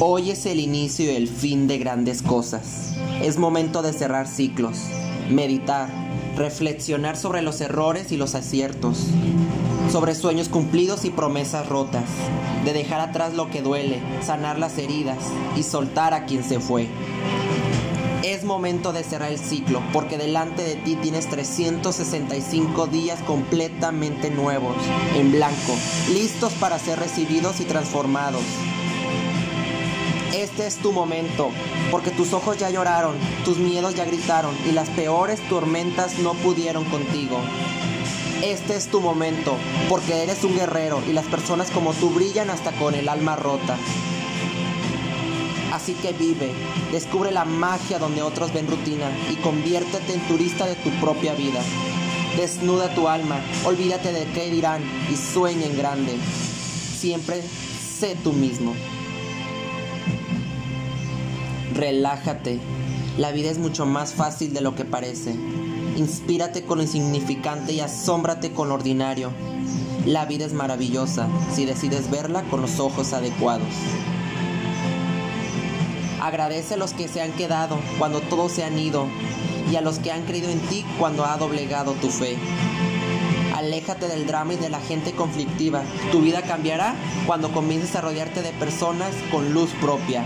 Hoy es el inicio y el fin de grandes cosas. Es momento de cerrar ciclos, meditar, reflexionar sobre los errores y los aciertos, sobre sueños cumplidos y promesas rotas, de dejar atrás lo que duele, sanar las heridas y soltar a quien se fue. Es momento de cerrar el ciclo porque delante de ti tienes 365 días completamente nuevos, en blanco, listos para ser recibidos y transformados. Este es tu momento, porque tus ojos ya lloraron, tus miedos ya gritaron y las peores tormentas no pudieron contigo. Este es tu momento, porque eres un guerrero y las personas como tú brillan hasta con el alma rota. Así que vive, descubre la magia donde otros ven rutina y conviértete en turista de tu propia vida. Desnuda tu alma, olvídate de qué dirán y sueña en grande. Siempre sé tú mismo. Relájate. La vida es mucho más fácil de lo que parece. Inspírate con lo insignificante y asómbrate con lo ordinario. La vida es maravillosa si decides verla con los ojos adecuados. Agradece a los que se han quedado cuando todos se han ido y a los que han creído en ti cuando ha doblegado tu fe. Aléjate del drama y de la gente conflictiva. Tu vida cambiará cuando comiences a rodearte de personas con luz propia.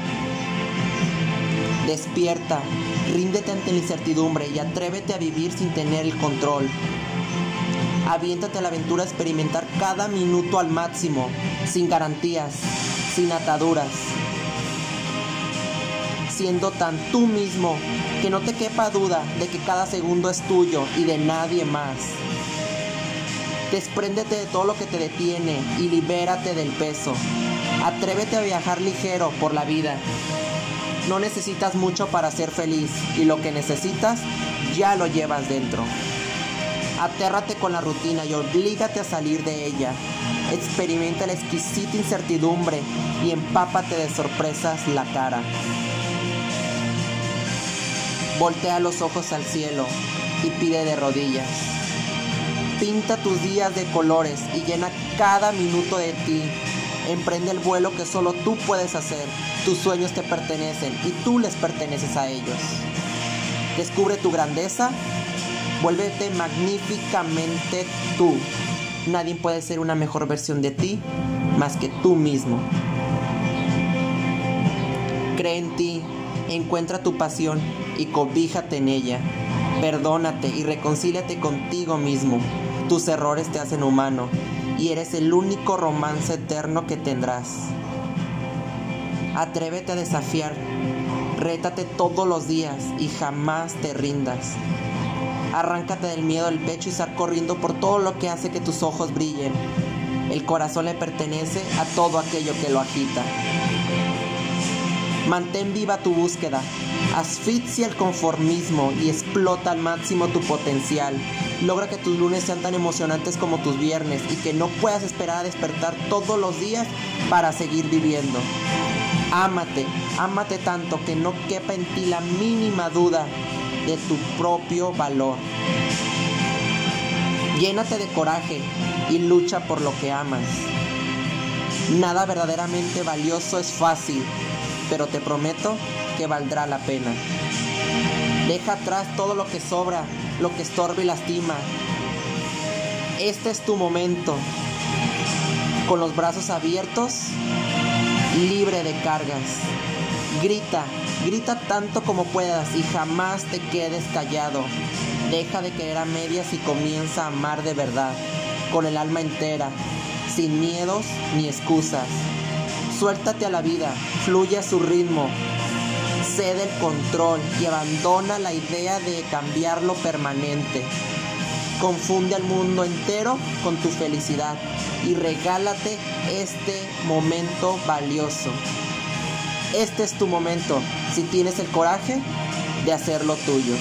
Despierta, ríndete ante la incertidumbre y atrévete a vivir sin tener el control. Aviéntate a la aventura a experimentar cada minuto al máximo, sin garantías, sin ataduras. Siendo tan tú mismo que no te quepa duda de que cada segundo es tuyo y de nadie más. Despréndete de todo lo que te detiene y libérate del peso. Atrévete a viajar ligero por la vida no necesitas mucho para ser feliz y lo que necesitas ya lo llevas dentro. Atérrate con la rutina y oblígate a salir de ella. Experimenta la exquisita incertidumbre y empápate de sorpresas la cara. Voltea los ojos al cielo y pide de rodillas. Pinta tus días de colores y llena cada minuto de ti Emprende el vuelo que solo tú puedes hacer. Tus sueños te pertenecen y tú les perteneces a ellos. Descubre tu grandeza. Vuélvete magníficamente tú. Nadie puede ser una mejor versión de ti más que tú mismo. Cree en ti, encuentra tu pasión y cobíjate en ella. Perdónate y reconcíliate contigo mismo. Tus errores te hacen humano y eres el único romance eterno que tendrás. Atrévete a desafiar, rétate todos los días y jamás te rindas. Arráncate del miedo del pecho y sal corriendo por todo lo que hace que tus ojos brillen. El corazón le pertenece a todo aquello que lo agita. Mantén viva tu búsqueda, asfixia el conformismo y explota al máximo tu potencial. Logra que tus lunes sean tan emocionantes como tus viernes y que no puedas esperar a despertar todos los días para seguir viviendo. Ámate, ámate tanto que no quepa en ti la mínima duda de tu propio valor. Llénate de coraje y lucha por lo que amas. Nada verdaderamente valioso es fácil, pero te prometo que valdrá la pena. Deja atrás todo lo que sobra, lo que estorba y lastima. Este es tu momento. Con los brazos abiertos, libre de cargas. Grita, grita tanto como puedas y jamás te quedes callado. Deja de querer a medias y comienza a amar de verdad, con el alma entera, sin miedos ni excusas. Suéltate a la vida, fluye a su ritmo, cede el control y abandona la idea de cambiar lo permanente. Confunde al mundo entero con tu felicidad y regálate este momento valioso. Este es tu momento si tienes el coraje de hacerlo tuyo.